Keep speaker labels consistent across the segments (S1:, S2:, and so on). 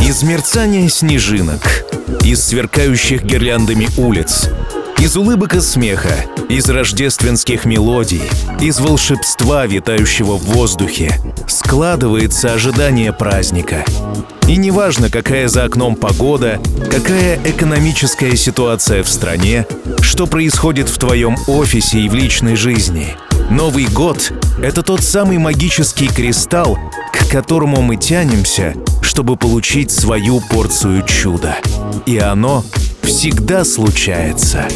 S1: Из мерцания снежинок, из сверкающих гирляндами улиц, из улыбок и смеха, из рождественских мелодий, из волшебства, витающего в воздухе, складывается ожидание праздника. И неважно, какая за окном погода, какая экономическая ситуация в стране, что происходит в твоем офисе и в личной жизни. Новый год — это тот самый магический кристалл, к которому мы тянемся, чтобы получить свою порцию чуда. И оно всегда случается.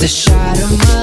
S1: the shot of my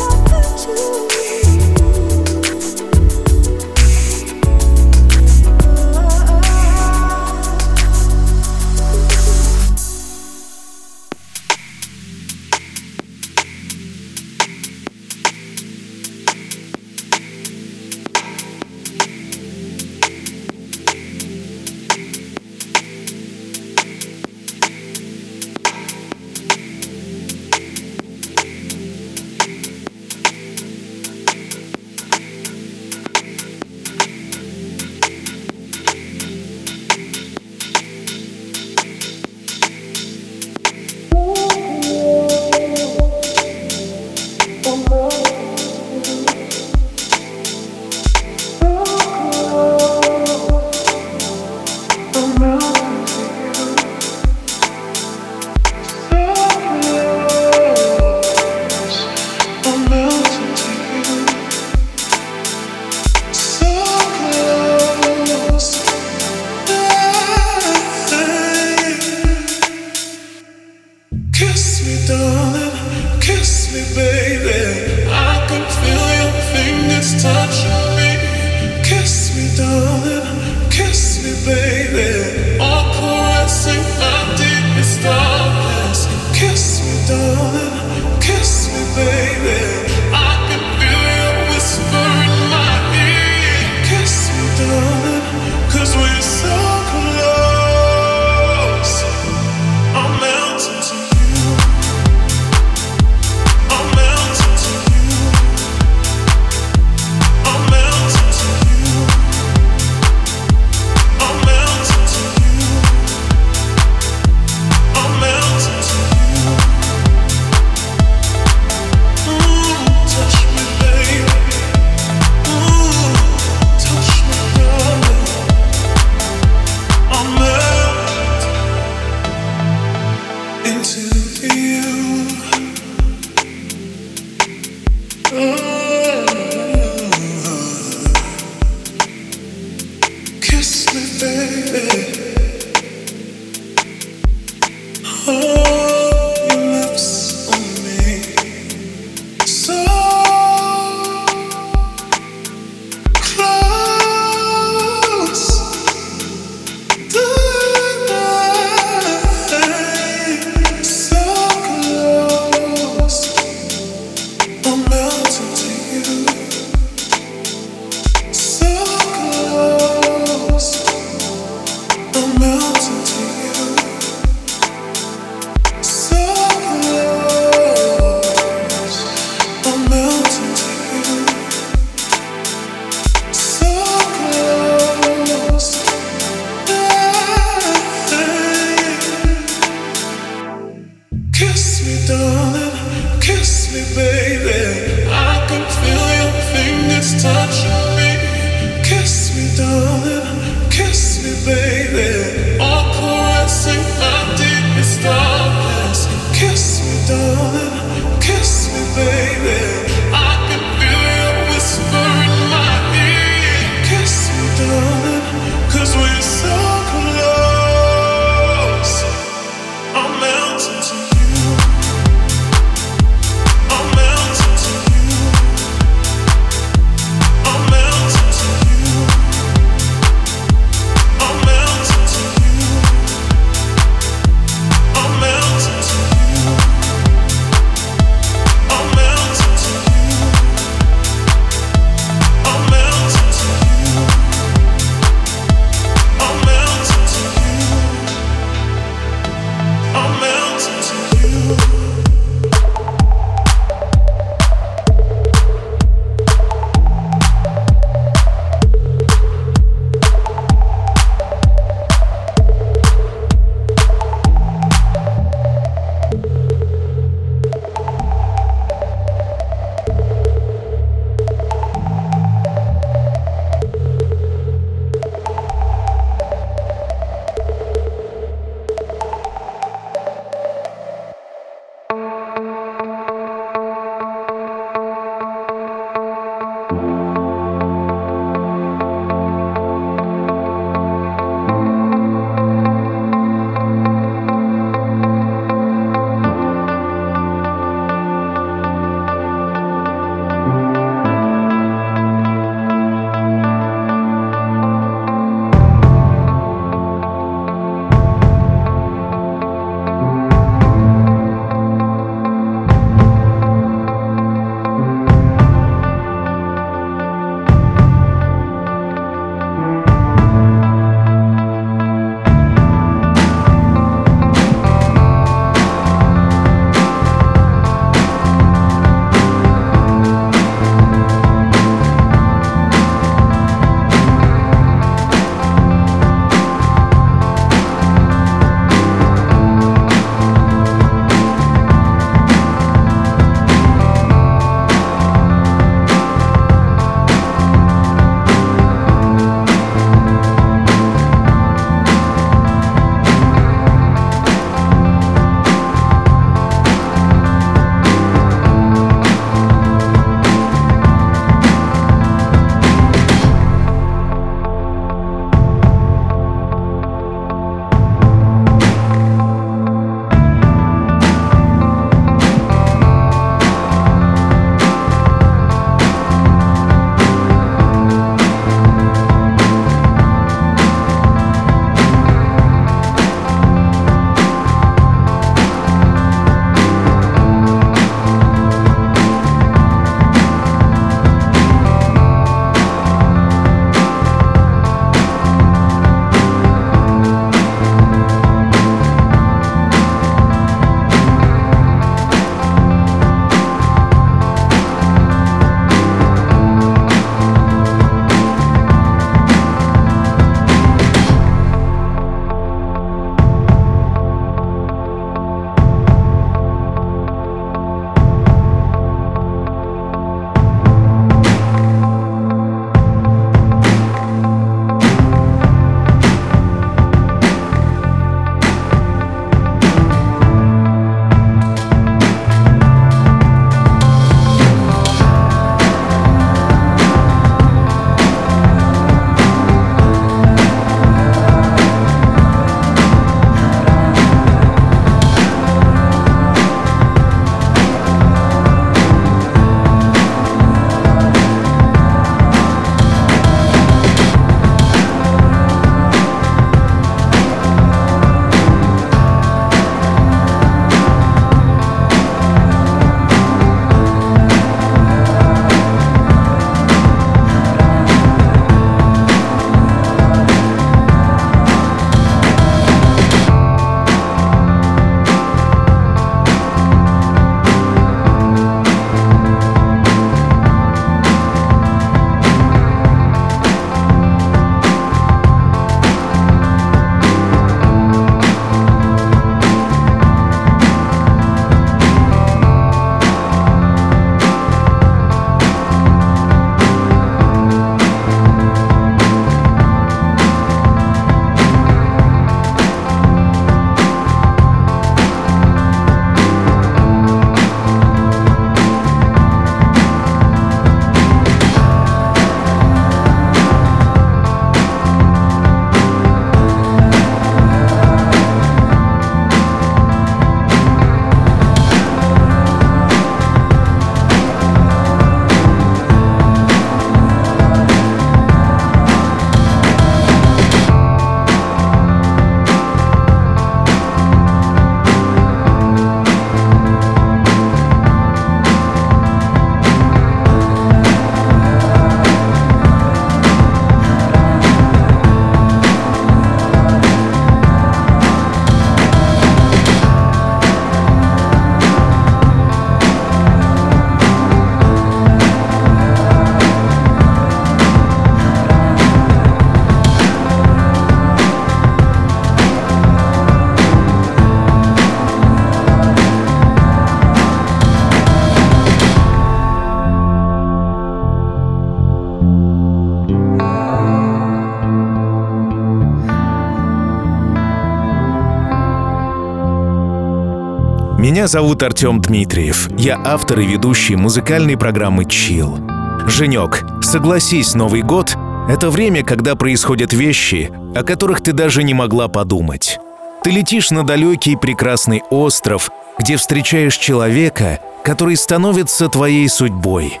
S2: Меня зовут Артем Дмитриев. Я автор и ведущий музыкальной программы «Чил». Женек, согласись, Новый год — это время, когда происходят вещи, о которых ты даже не могла подумать. Ты летишь на далекий прекрасный остров, где встречаешь человека, который становится твоей судьбой.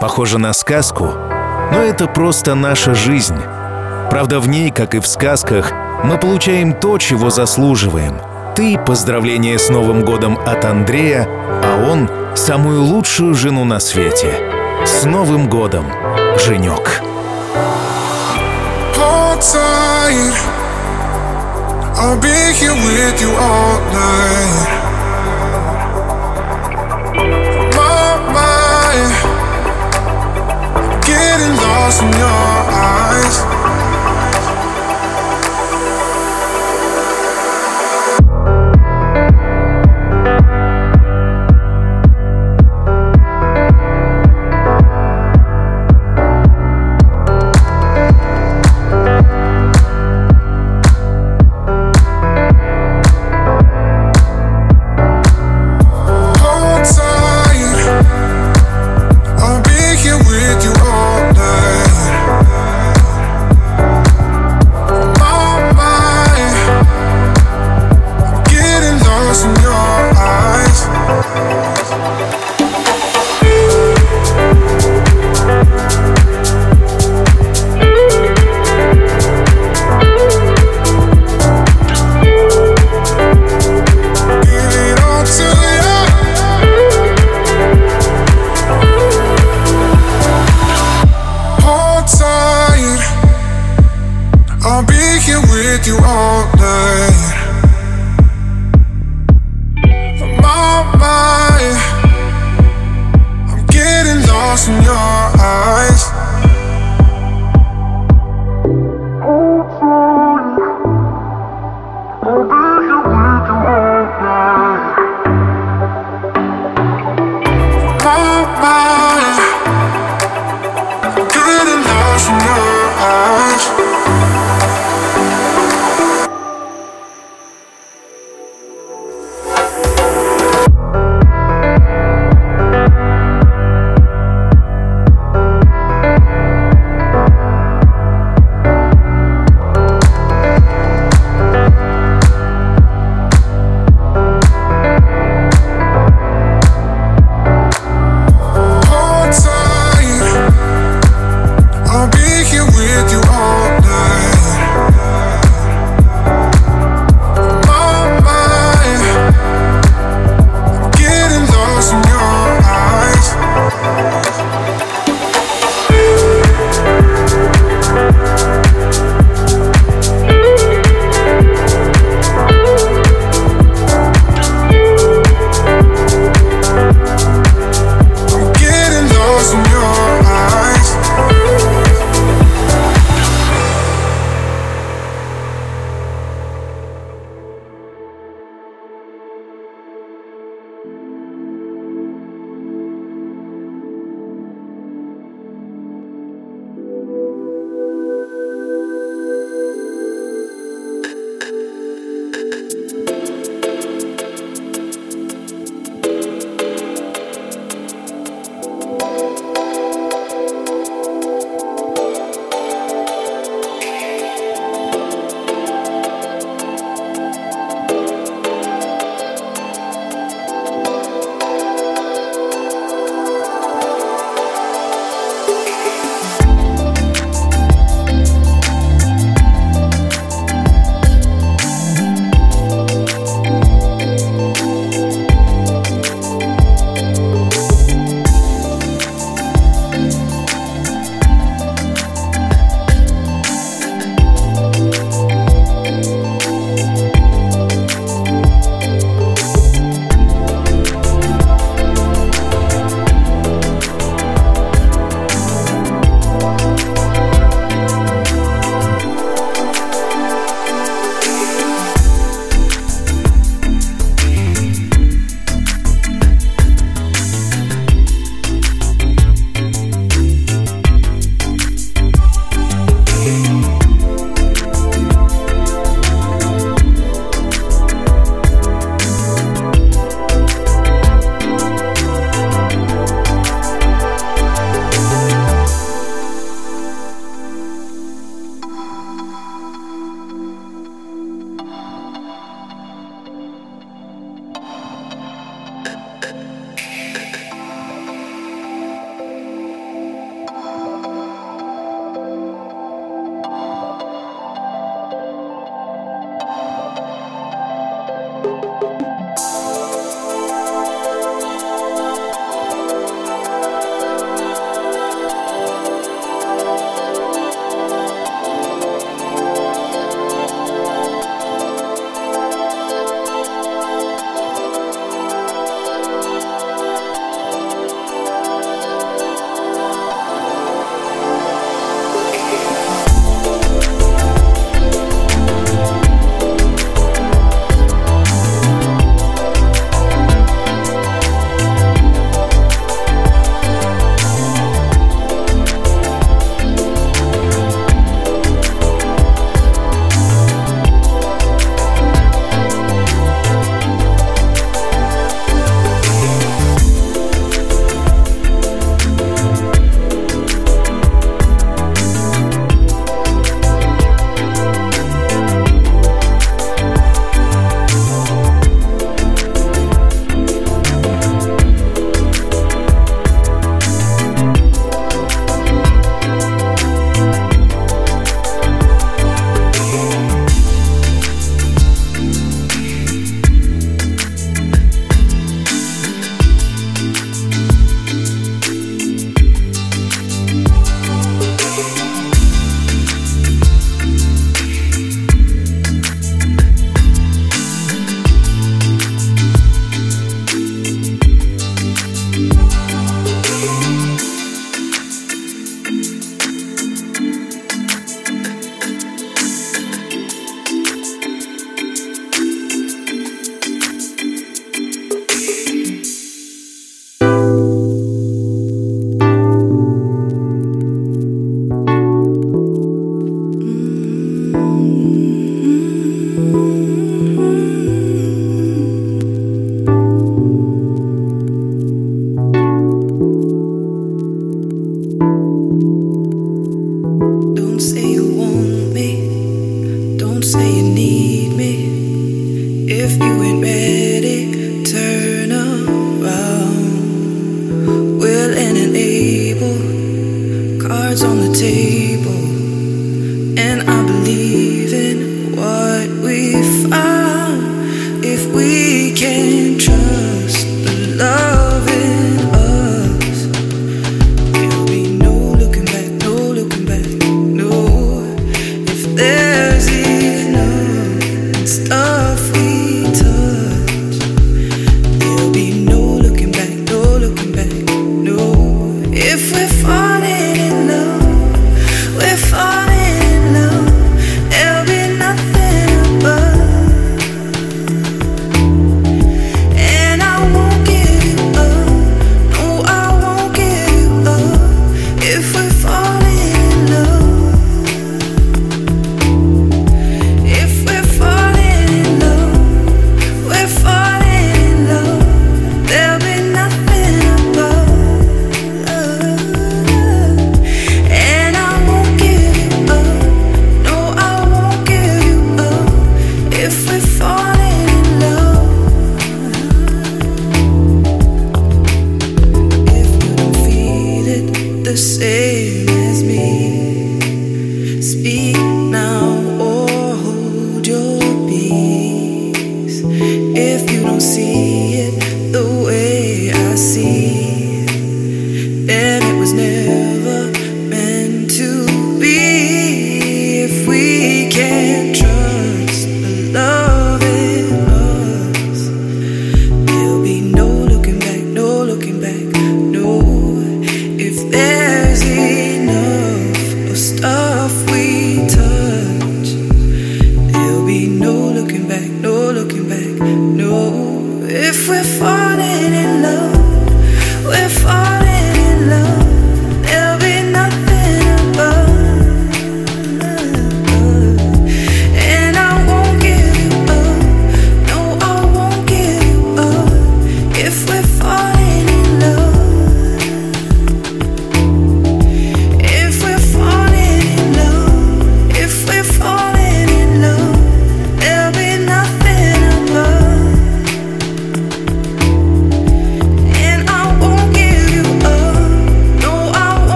S2: Похоже на сказку, но это просто наша жизнь. Правда, в ней, как и в сказках, мы получаем то, чего заслуживаем. Ты — поздравление с Новым годом от Андрея, а он — самую лучшую жену на свете. С Новым годом, Женек! I'll be here with you all night. Getting lost in your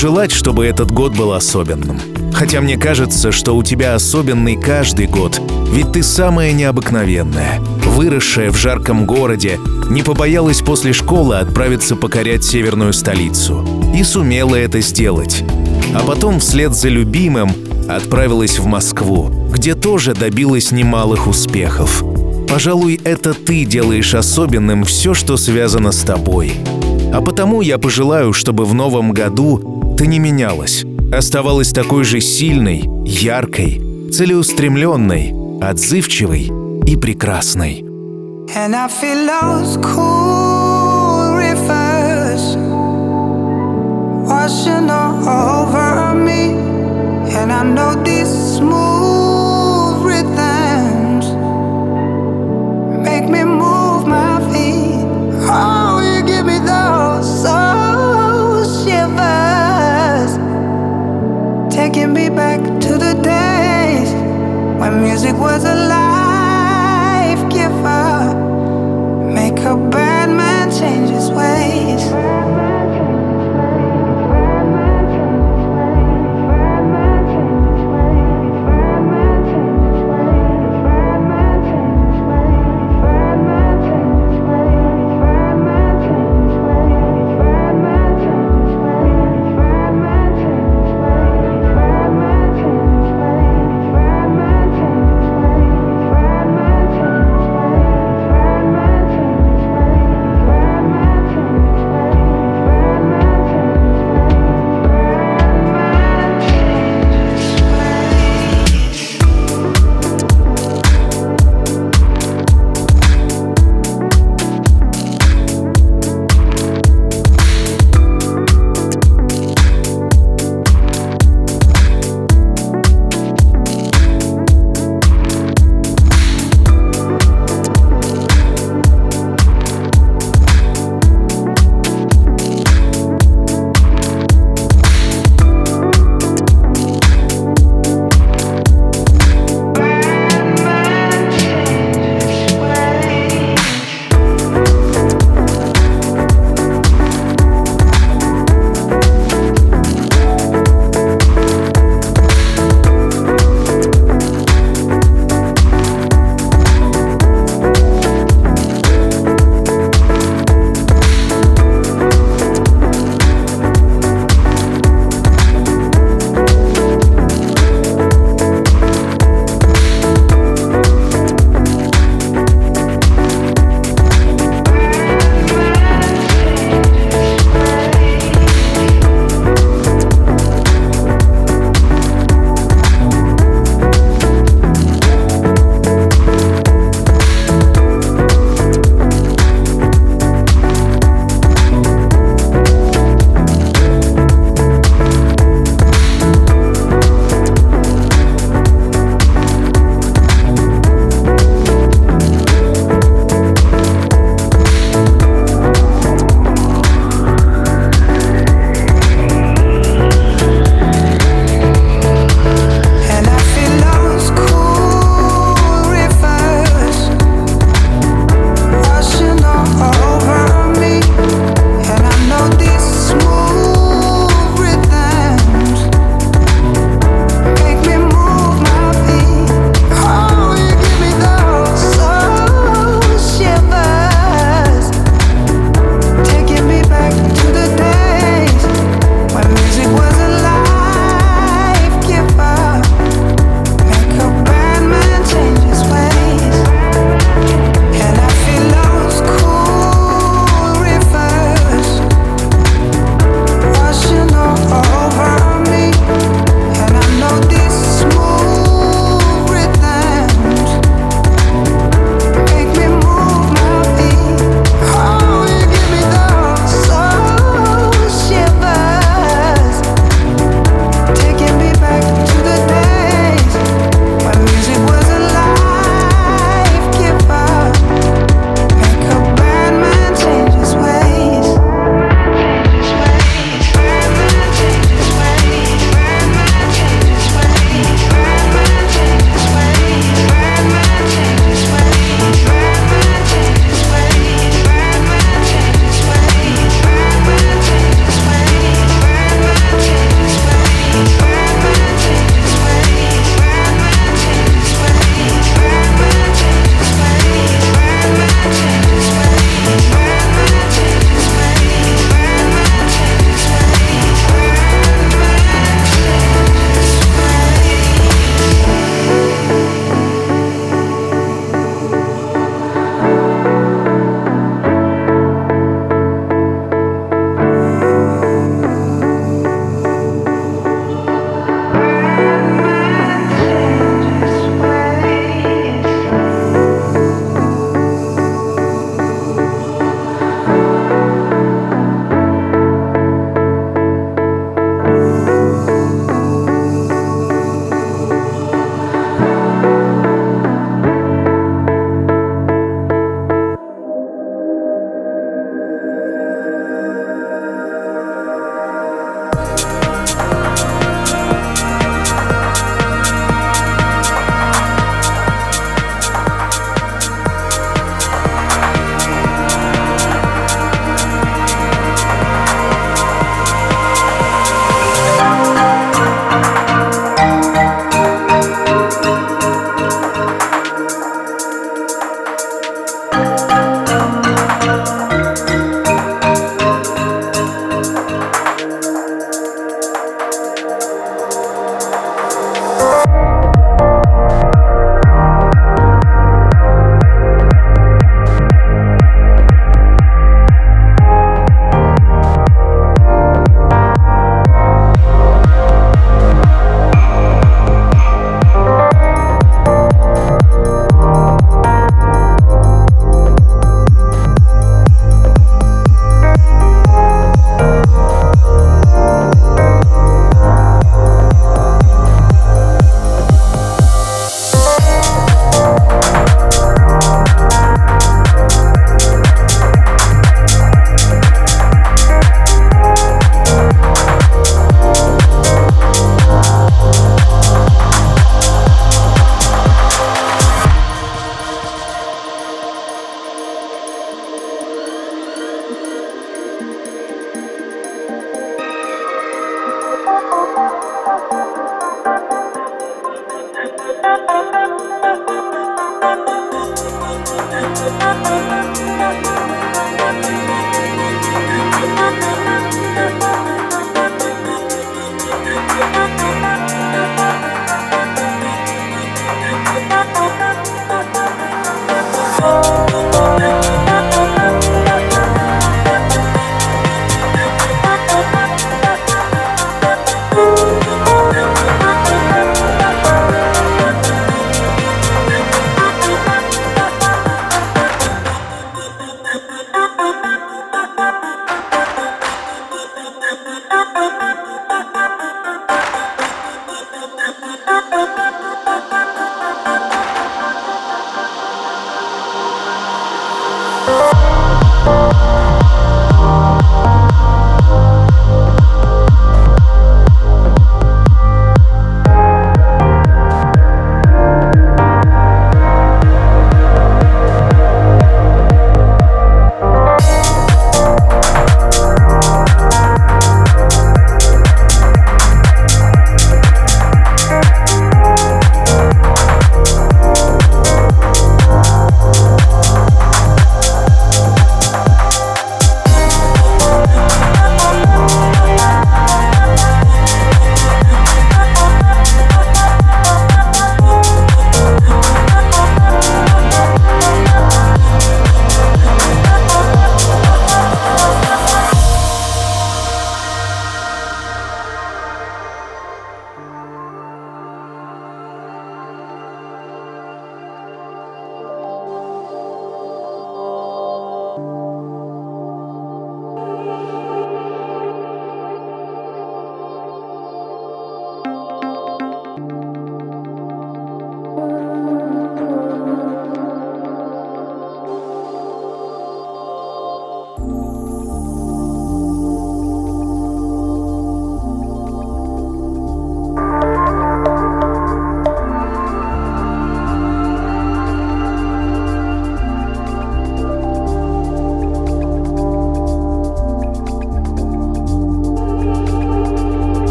S2: Пожелать, чтобы этот год был особенным. Хотя мне кажется, что у тебя особенный каждый год, ведь ты самая необыкновенная, выросшая в жарком городе, не побоялась после школы отправиться покорять северную столицу. И сумела это сделать. А потом вслед за любимым отправилась в Москву, где тоже добилась немалых успехов. Пожалуй, это ты делаешь особенным все, что связано с тобой. А потому я пожелаю, чтобы в новом году ты не менялась, оставалась такой же сильной, яркой, целеустремленной, отзывчивой и прекрасной. And I feel those cool rivers washing over me. And I know these smooth rhythms music was a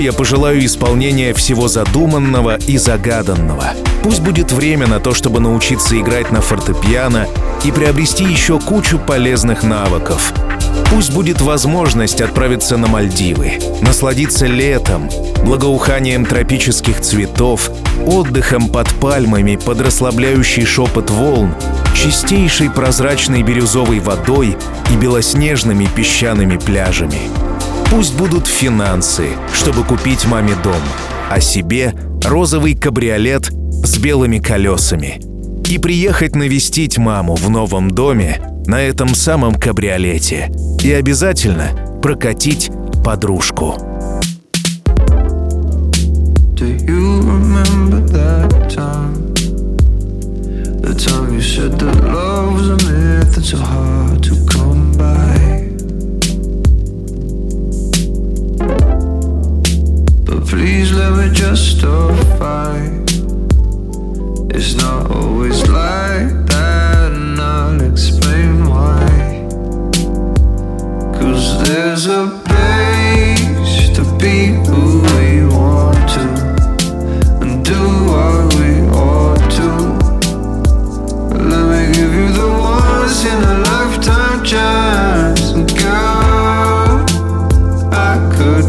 S3: я пожелаю исполнения всего задуманного и загаданного. Пусть будет время на то, чтобы научиться играть на фортепиано и приобрести еще кучу полезных навыков. Пусть будет возможность отправиться на Мальдивы, насладиться летом, благоуханием тропических цветов, отдыхом под пальмами под расслабляющий шепот волн, чистейшей прозрачной бирюзовой водой и белоснежными песчаными пляжами. Пусть будут финансы, чтобы купить маме дом, а себе розовый кабриолет с белыми колесами. И приехать навестить маму в новом доме на этом самом кабриолете. И обязательно прокатить подружку. Do you remember that time? The time you said that love was a myth that's so hard to come by. Please let me justify. It's not always like that, and I'll explain why. Cause there's a place to be who we want to, and do what we ought to. Let me give you the once in a lifetime chance, and girl, I could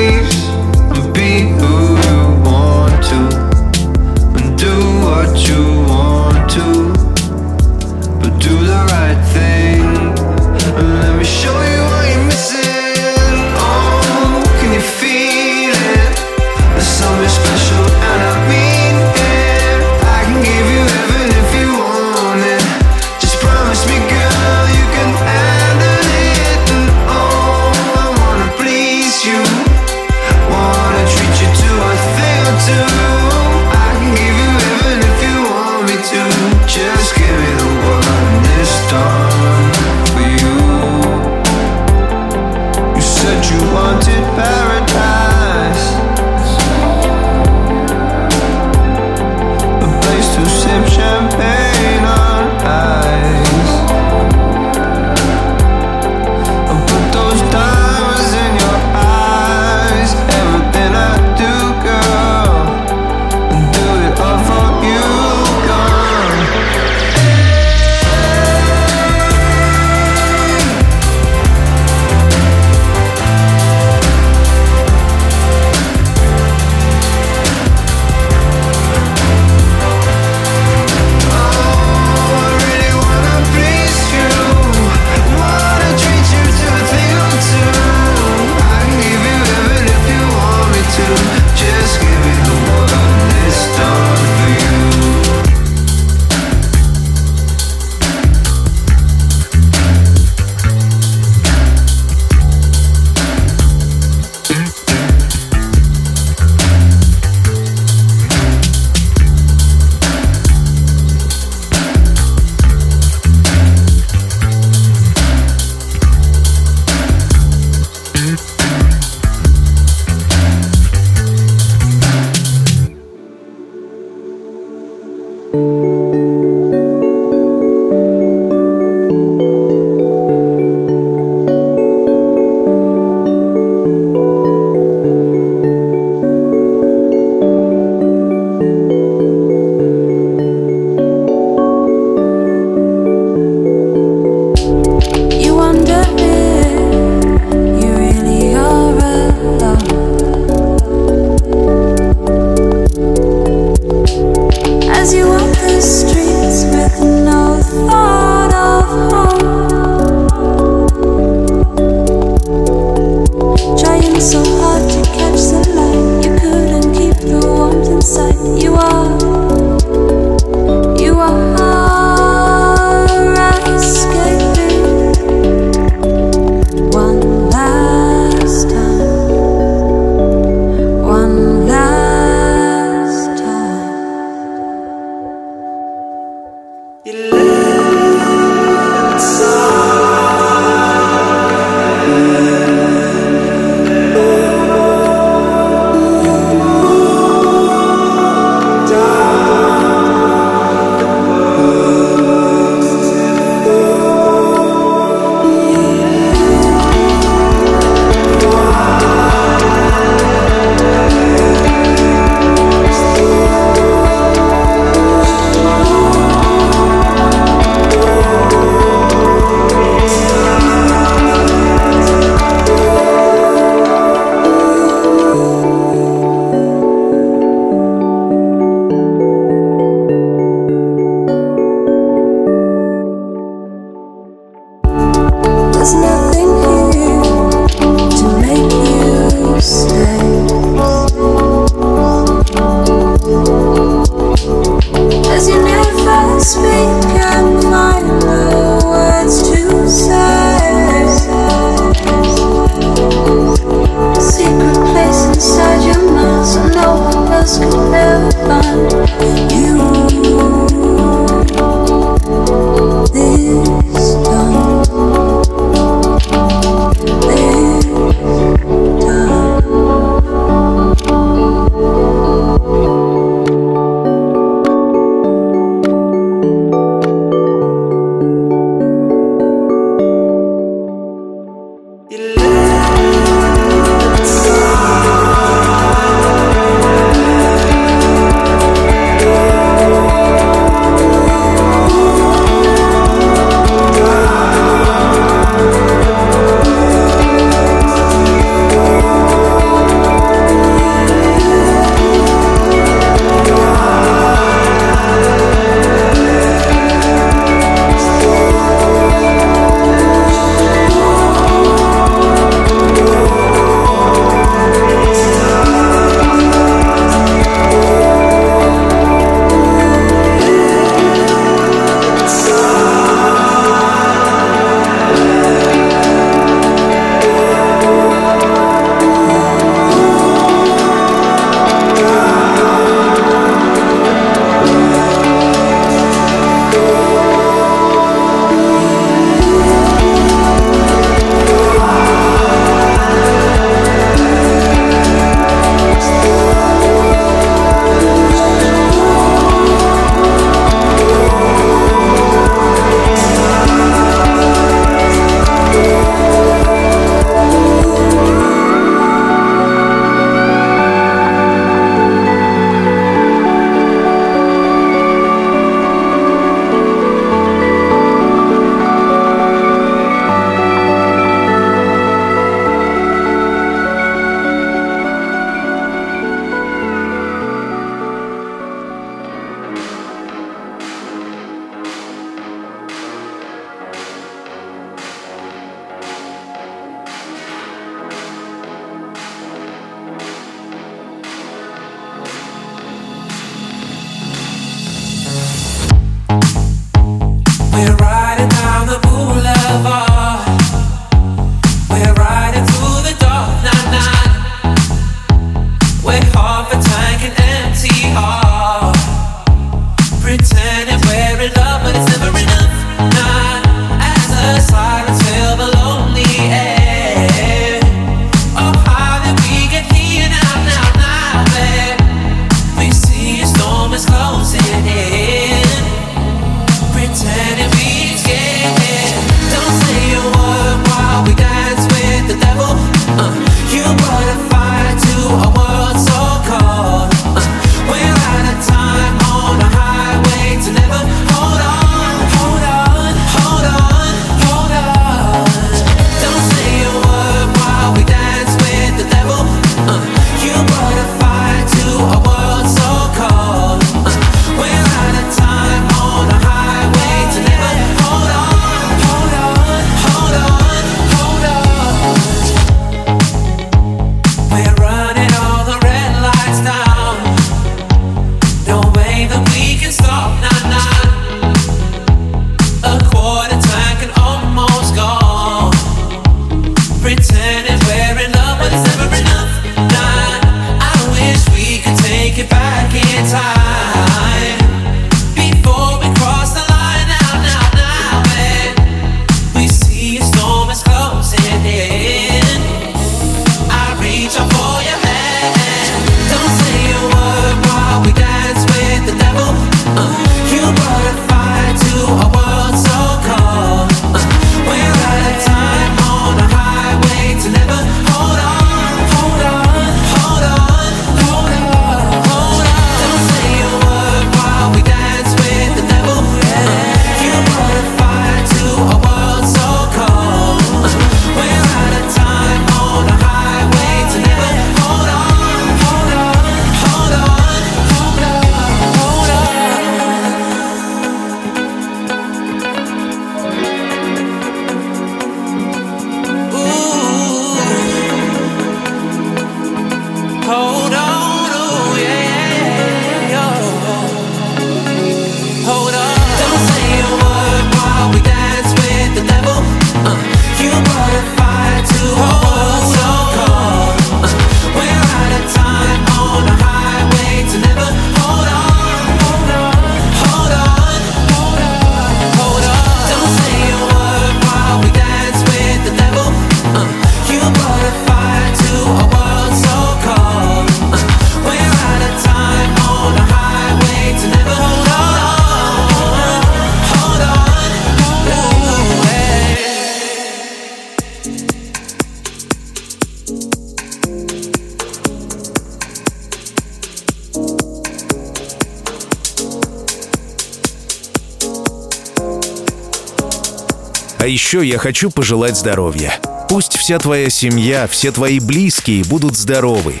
S2: еще я хочу пожелать здоровья. Пусть вся твоя семья, все твои близкие будут здоровы.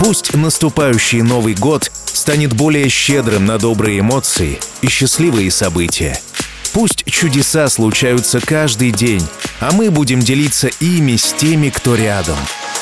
S2: Пусть наступающий Новый год станет более щедрым на добрые эмоции и счастливые события. Пусть чудеса случаются каждый день, а мы будем делиться ими с теми, кто рядом.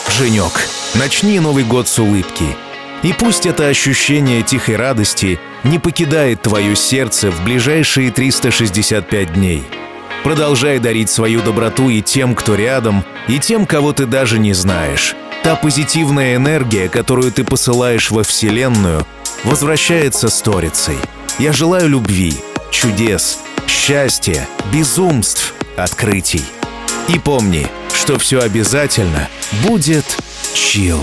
S2: Женек, начни Новый год с улыбки. И пусть это ощущение тихой радости не покидает твое сердце в ближайшие 365 дней – Продолжай дарить свою доброту и тем, кто рядом, и тем, кого ты даже не знаешь. Та позитивная энергия, которую ты посылаешь во Вселенную, возвращается сторицей. Я желаю любви, чудес, счастья, безумств, открытий. И помни, что все обязательно будет чил.